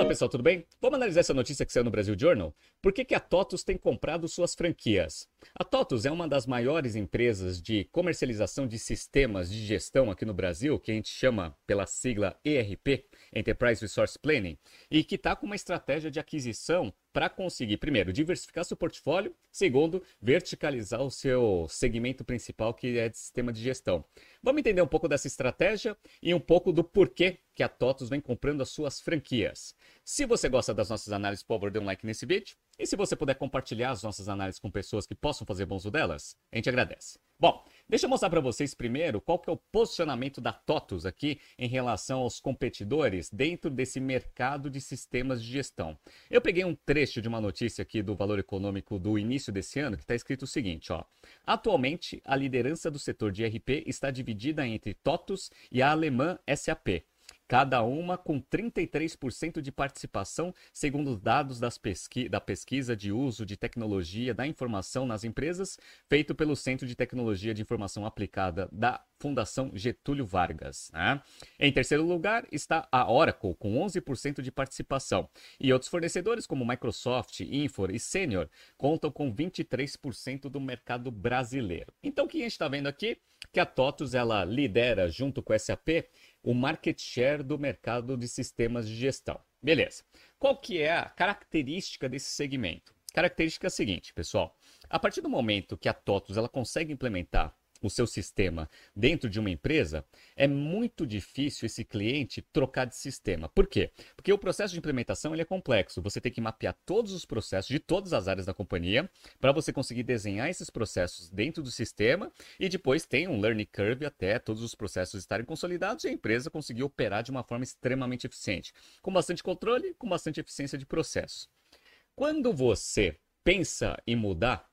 Fala pessoal, tudo bem? Vamos analisar essa notícia que saiu no Brasil Journal? Por que, que a TOTUS tem comprado suas franquias? A TOTUS é uma das maiores empresas de comercialização de sistemas de gestão aqui no Brasil, que a gente chama pela sigla ERP, Enterprise Resource Planning, e que está com uma estratégia de aquisição para conseguir, primeiro, diversificar seu portfólio, segundo, verticalizar o seu segmento principal, que é de sistema de gestão. Vamos entender um pouco dessa estratégia e um pouco do porquê que a TOTUS vem comprando as suas franquias. Se você gosta das nossas análises, por favor, dê um like nesse vídeo. E se você puder compartilhar as nossas análises com pessoas que possam fazer bom uso delas, a gente agradece. Bom, deixa eu mostrar para vocês primeiro qual que é o posicionamento da TOTUS aqui em relação aos competidores dentro desse mercado de sistemas de gestão. Eu peguei um trecho de uma notícia aqui do Valor Econômico do início desse ano que está escrito o seguinte, ó. Atualmente, a liderança do setor de RP está dividida entre TOTUS e a alemã SAP cada uma com 33% de participação, segundo os dados pesqui da pesquisa de uso de tecnologia da informação nas empresas, feito pelo Centro de Tecnologia de Informação Aplicada da Fundação Getúlio Vargas. Né? Em terceiro lugar está a Oracle, com 11% de participação. E outros fornecedores, como Microsoft, Infor e Senior, contam com 23% do mercado brasileiro. Então, o que a gente está vendo aqui? Que a TOTUS ela lidera, junto com a SAP, o market share do mercado de sistemas de gestão. Beleza. Qual que é a característica desse segmento? Característica é a seguinte, pessoal. A partir do momento que a TOTUS ela consegue implementar o seu sistema dentro de uma empresa, é muito difícil esse cliente trocar de sistema. Por quê? Porque o processo de implementação ele é complexo. Você tem que mapear todos os processos de todas as áreas da companhia para você conseguir desenhar esses processos dentro do sistema e depois tem um learning curve até todos os processos estarem consolidados e a empresa conseguir operar de uma forma extremamente eficiente, com bastante controle, com bastante eficiência de processo. Quando você pensa em mudar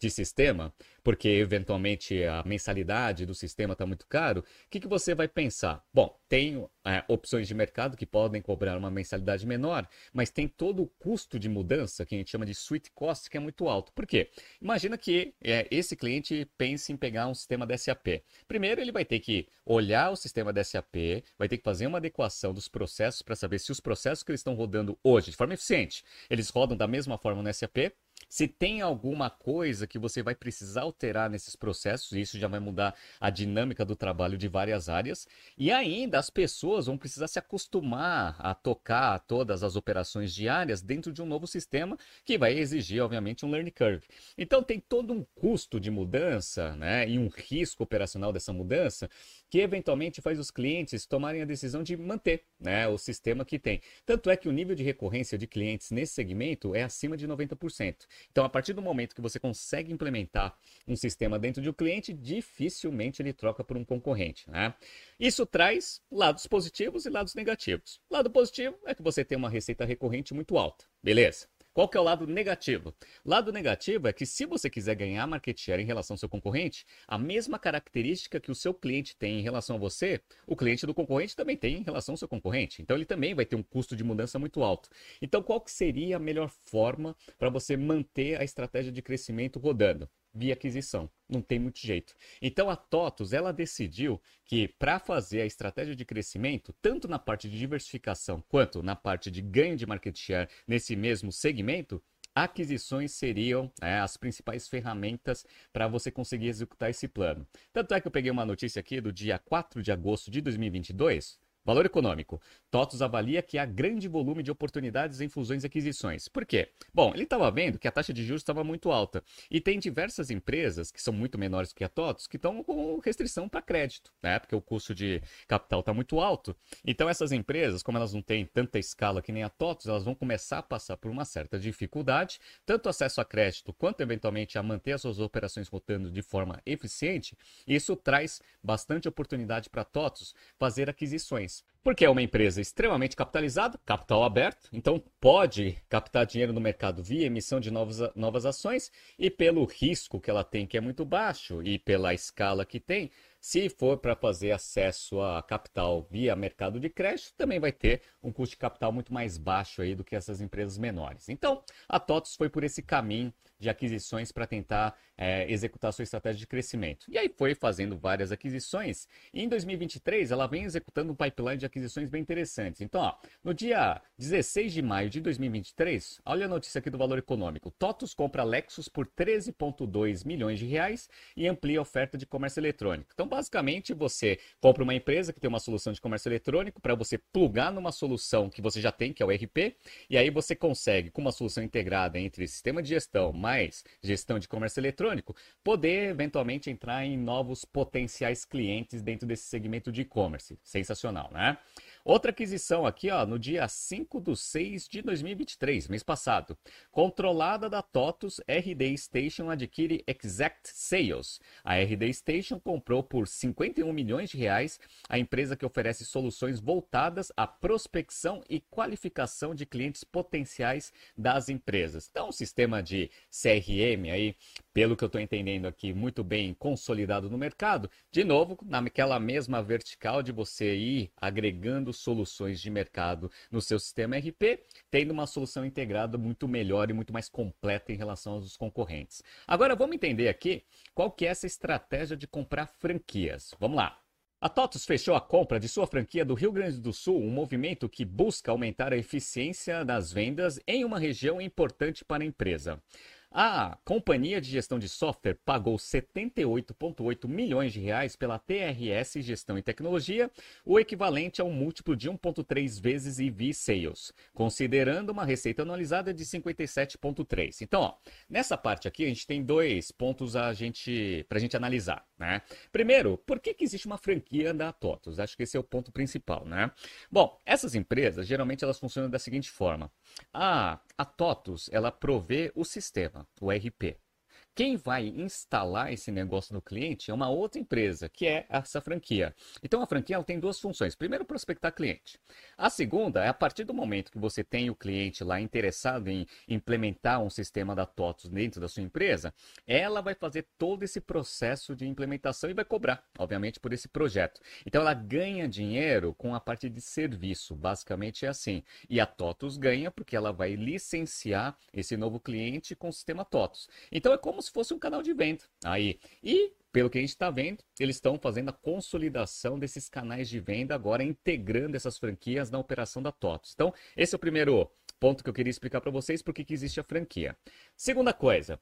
de sistema, porque eventualmente a mensalidade do sistema está muito caro, o que, que você vai pensar? Bom, tem é, opções de mercado que podem cobrar uma mensalidade menor, mas tem todo o custo de mudança, que a gente chama de suite cost, que é muito alto. Por quê? Imagina que é, esse cliente pense em pegar um sistema da SAP. Primeiro, ele vai ter que olhar o sistema da SAP, vai ter que fazer uma adequação dos processos para saber se os processos que eles estão rodando hoje, de forma eficiente, eles rodam da mesma forma no SAP, se tem alguma coisa que você vai precisar alterar nesses processos, isso já vai mudar a dinâmica do trabalho de várias áreas. E ainda as pessoas vão precisar se acostumar a tocar todas as operações diárias dentro de um novo sistema que vai exigir, obviamente, um learning curve. Então tem todo um custo de mudança né, e um risco operacional dessa mudança que eventualmente faz os clientes tomarem a decisão de manter né, o sistema que tem. Tanto é que o nível de recorrência de clientes nesse segmento é acima de 90%. Então, a partir do momento que você consegue implementar um sistema dentro de um cliente, dificilmente ele troca por um concorrente. Né? Isso traz lados positivos e lados negativos. lado positivo é que você tem uma receita recorrente muito alta. Beleza? Qual que é o lado negativo? Lado negativo é que se você quiser ganhar market share em relação ao seu concorrente, a mesma característica que o seu cliente tem em relação a você, o cliente do concorrente também tem em relação ao seu concorrente. Então ele também vai ter um custo de mudança muito alto. Então qual que seria a melhor forma para você manter a estratégia de crescimento rodando? Via aquisição. Não tem muito jeito. Então a TOTUS ela decidiu que para fazer a estratégia de crescimento, tanto na parte de diversificação quanto na parte de ganho de market share nesse mesmo segmento, aquisições seriam é, as principais ferramentas para você conseguir executar esse plano. Tanto é que eu peguei uma notícia aqui do dia 4 de agosto de 2022 Valor econômico. TOTUS avalia que há grande volume de oportunidades em fusões e aquisições. Por quê? Bom, ele estava vendo que a taxa de juros estava muito alta. E tem diversas empresas, que são muito menores que a TOTUS, que estão com restrição para crédito, né? Porque o custo de capital está muito alto. Então, essas empresas, como elas não têm tanta escala que nem a TOTUS, elas vão começar a passar por uma certa dificuldade, tanto acesso a crédito quanto, eventualmente, a manter as suas operações rotando de forma eficiente. Isso traz bastante oportunidade para a TOTUS fazer aquisições porque é uma empresa extremamente capitalizada, capital aberto, então pode captar dinheiro no mercado via emissão de novas, novas ações e pelo risco que ela tem, que é muito baixo, e pela escala que tem, se for para fazer acesso a capital via mercado de crédito, também vai ter um custo de capital muito mais baixo aí do que essas empresas menores. Então, a TOTOS foi por esse caminho de aquisições para tentar é, executar sua estratégia de crescimento. E aí foi fazendo várias aquisições. E em 2023, ela vem executando um pipeline de aquisições bem interessantes. Então, ó, no dia 16 de maio de 2023, olha a notícia aqui do Valor Econômico. TOTUS compra Lexus por 13,2 milhões de reais e amplia a oferta de comércio eletrônico. Então, basicamente, você compra uma empresa que tem uma solução de comércio eletrônico para você plugar numa solução que você já tem, que é o RP, e aí você consegue, com uma solução integrada entre sistema de gestão mais gestão de comércio eletrônico, poder eventualmente entrar em novos potenciais clientes dentro desse segmento de e-commerce. Sensacional, né? Outra aquisição aqui, ó, no dia 5 de 6 de 2023, mês passado. Controlada da TOTUS, RD Station adquire Exact Sales. A RD Station comprou por 51 milhões de reais a empresa que oferece soluções voltadas à prospecção e qualificação de clientes potenciais das empresas. Então, um sistema de CRM aí, pelo que eu estou entendendo aqui, muito bem consolidado no mercado. De novo, naquela mesma vertical de você ir agregando soluções de mercado no seu sistema RP, tendo uma solução integrada muito melhor e muito mais completa em relação aos concorrentes. Agora vamos entender aqui qual que é essa estratégia de comprar franquias. Vamos lá. A TOTUS fechou a compra de sua franquia do Rio Grande do Sul, um movimento que busca aumentar a eficiência das vendas em uma região importante para a empresa. A companhia de gestão de software pagou 78,8 milhões de reais pela TRS Gestão e Tecnologia, o equivalente a um múltiplo de 1,3 vezes EV Sales, considerando uma receita anualizada de 57,3. Então, ó, nessa parte aqui a gente tem dois pontos a gente, para a gente analisar. Né? Primeiro, por que, que existe uma franquia da TOTUS? Acho que esse é o ponto principal. Né? Bom, essas empresas geralmente elas funcionam da seguinte forma: a, a TOTUS ela provê o sistema o RP. Quem vai instalar esse negócio no cliente é uma outra empresa, que é essa franquia. Então a franquia tem duas funções. Primeiro, prospectar cliente. A segunda é a partir do momento que você tem o cliente lá interessado em implementar um sistema da TOTOS dentro da sua empresa, ela vai fazer todo esse processo de implementação e vai cobrar, obviamente, por esse projeto. Então ela ganha dinheiro com a parte de serviço, basicamente é assim. E a TOTOS ganha porque ela vai licenciar esse novo cliente com o sistema TOTOS. Então é como como se fosse um canal de venda. Aí, e pelo que a gente está vendo, eles estão fazendo a consolidação desses canais de venda agora, integrando essas franquias na operação da TOTOS. Então, esse é o primeiro ponto que eu queria explicar para vocês porque que existe a franquia. Segunda coisa,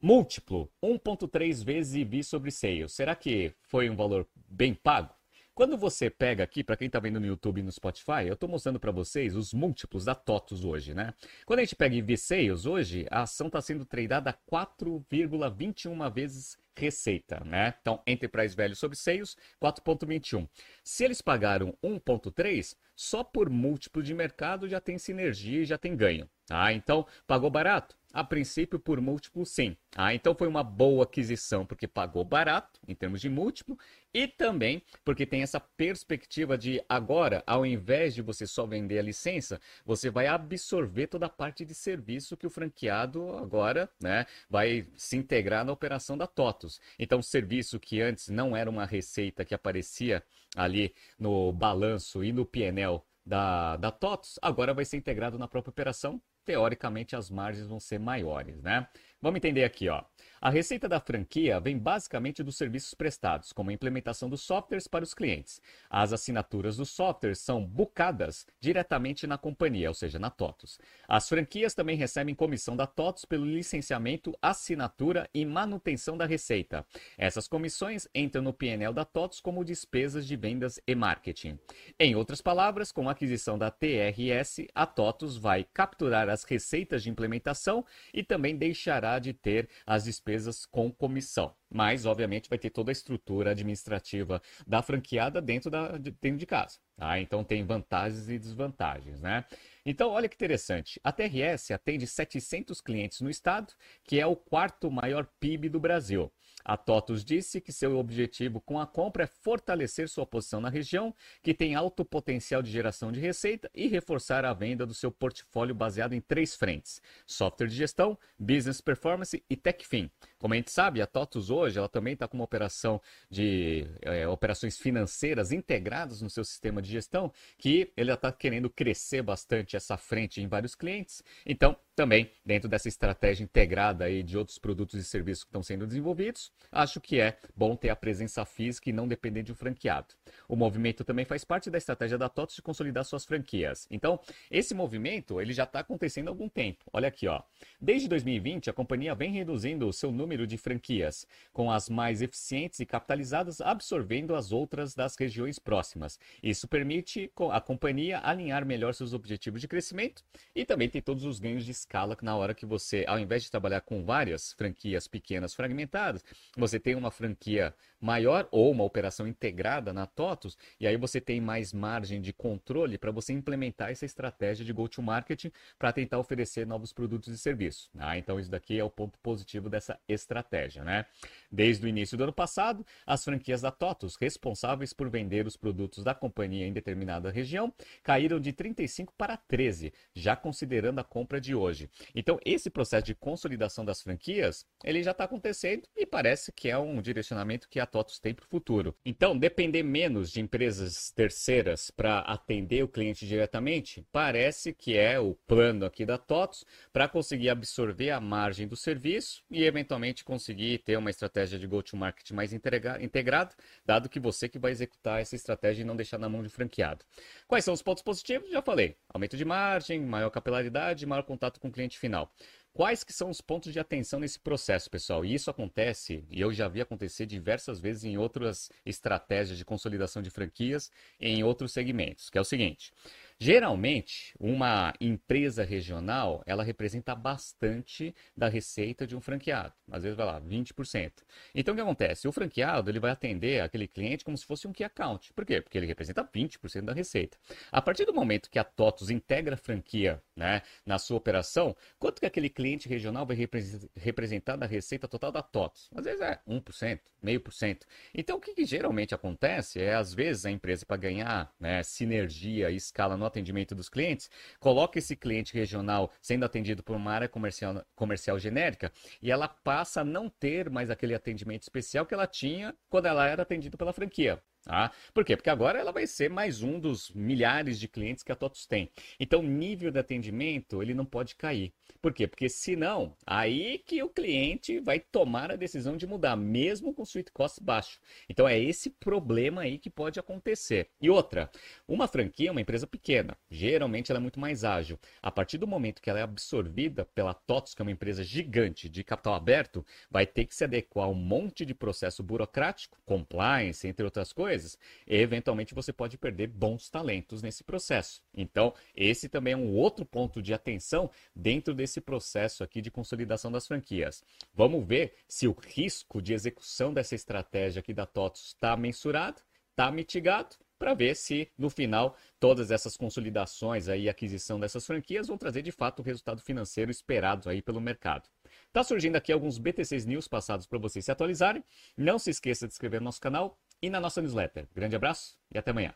múltiplo, 1.3 vezes EV sobre sales. Será que foi um valor bem pago? Quando você pega aqui, para quem está vendo no YouTube e no Spotify, eu estou mostrando para vocês os múltiplos da TOTUS hoje, né? Quando a gente pega EV Sales hoje, a ação está sendo tradada 4,21 vezes receita, né? Então, Enterprise Value sobre Sales, 4,21. Se eles pagaram 1,3, só por múltiplo de mercado já tem sinergia e já tem ganho, tá? Então, pagou barato? A princípio, por múltiplo, sim. Ah, então foi uma boa aquisição, porque pagou barato em termos de múltiplo e também porque tem essa perspectiva de agora, ao invés de você só vender a licença, você vai absorver toda a parte de serviço que o franqueado agora né, vai se integrar na operação da TOTUS. Então, serviço que antes não era uma receita que aparecia ali no balanço e no PNL da, da TOTUS, agora vai ser integrado na própria operação. Teoricamente, as margens vão ser maiores, né? Vamos entender aqui, ó. A receita da franquia vem basicamente dos serviços prestados, como a implementação dos softwares para os clientes. As assinaturas dos softwares são bucadas diretamente na companhia, ou seja, na TOTUS. As franquias também recebem comissão da TOTUS pelo licenciamento, assinatura e manutenção da receita. Essas comissões entram no PNL da TOTUS como despesas de vendas e marketing. Em outras palavras, com a aquisição da TRS, a TOTUS vai capturar as receitas de implementação e também deixará de ter as despesas despesas com comissão. Mas, obviamente, vai ter toda a estrutura administrativa da franqueada dentro, da, dentro de casa. Tá? Então, tem vantagens e desvantagens, né? Então, olha que interessante. A TRS atende 700 clientes no estado, que é o quarto maior PIB do Brasil. A TOTUS disse que seu objetivo com a compra é fortalecer sua posição na região, que tem alto potencial de geração de receita, e reforçar a venda do seu portfólio baseado em três frentes: software de gestão, business performance e TechFin. Como a gente sabe, a TOTUS hoje ela também está com uma operação de é, operações financeiras integradas no seu sistema de gestão, que ele está querendo crescer bastante essa frente em vários clientes. Então, também dentro dessa estratégia integrada aí de outros produtos e serviços que estão sendo desenvolvidos, acho que é bom ter a presença física e não depender de um franqueado. O movimento também faz parte da estratégia da TOTS de consolidar suas franquias. Então, esse movimento ele já está acontecendo há algum tempo. Olha aqui, ó. Desde 2020, a companhia vem reduzindo o seu número de franquias, com as mais eficientes e capitalizadas absorvendo as outras das regiões próximas. Isso permite a companhia alinhar melhor seus objetivos de crescimento e também tem todos os ganhos de escala na hora que você, ao invés de trabalhar com várias franquias pequenas fragmentadas, você tem uma franquia maior ou uma operação integrada na TOTUS e aí você tem mais margem de controle para você implementar essa estratégia de go-to-market para tentar oferecer novos produtos e serviços. Ah, então isso daqui é o ponto positivo dessa estratégia, né? Desde o início do ano passado, as franquias da TOTUS, responsáveis por vender os produtos da companhia em determinada região, caíram de 35 para 13, já considerando a compra de hoje. Então, esse processo de consolidação das franquias, ele já está acontecendo e parece que é um direcionamento que a TOTUS tem para o futuro. Então, depender menos de empresas terceiras para atender o cliente diretamente, parece que é o plano aqui da TOTUS para conseguir absorver a margem do serviço e eventualmente conseguir ter uma estratégia de go-to-market mais integrada, dado que você que vai executar essa estratégia e não deixar na mão de franqueado. Quais são os pontos positivos? Já falei. Aumento de margem, maior capilaridade, maior contato com o cliente final. Quais que são os pontos de atenção nesse processo, pessoal? E isso acontece, e eu já vi acontecer diversas vezes em outras estratégias de consolidação de franquias em outros segmentos, que é o seguinte: Geralmente, uma empresa regional, ela representa bastante da receita de um franqueado. Às vezes vai lá, 20%. Então, o que acontece? O franqueado, ele vai atender aquele cliente como se fosse um key account. Por quê? Porque ele representa 20% da receita. A partir do momento que a TOTUS integra a franquia né, na sua operação, quanto que aquele cliente regional vai representar da receita total da TOTUS? Às vezes é 1%, meio por cento. Então, o que, que geralmente acontece é, às vezes, a empresa, para ganhar né, sinergia e escala no atendimento dos clientes, coloca esse cliente regional sendo atendido por uma área comercial, comercial genérica e ela passa a não ter mais aquele atendimento especial que ela tinha quando ela era atendida pela franquia. Tá? Por quê? Porque agora ela vai ser mais um dos milhares de clientes que a TOTUS tem. Então, o nível de atendimento ele não pode cair. Por quê? Porque senão, aí que o cliente vai tomar a decisão de mudar, mesmo com sweet cost baixo. Então, é esse problema aí que pode acontecer. E outra, uma franquia é uma empresa pequena. Geralmente, ela é muito mais ágil. A partir do momento que ela é absorvida pela TOTUS, que é uma empresa gigante de capital aberto, vai ter que se adequar a um monte de processo burocrático, compliance, entre outras coisas, coisas, eventualmente você pode perder bons talentos nesse processo. Então, esse também é um outro ponto de atenção dentro desse processo aqui de consolidação das franquias. Vamos ver se o risco de execução dessa estratégia aqui da TOTOS está mensurado, está mitigado para ver se no final todas essas consolidações aí, aquisição dessas franquias vão trazer de fato o resultado financeiro esperado aí pelo mercado. Tá surgindo aqui alguns BTCs News passados para vocês se atualizarem. Não se esqueça de inscrever no nosso canal e na nossa newsletter. Grande abraço e até amanhã.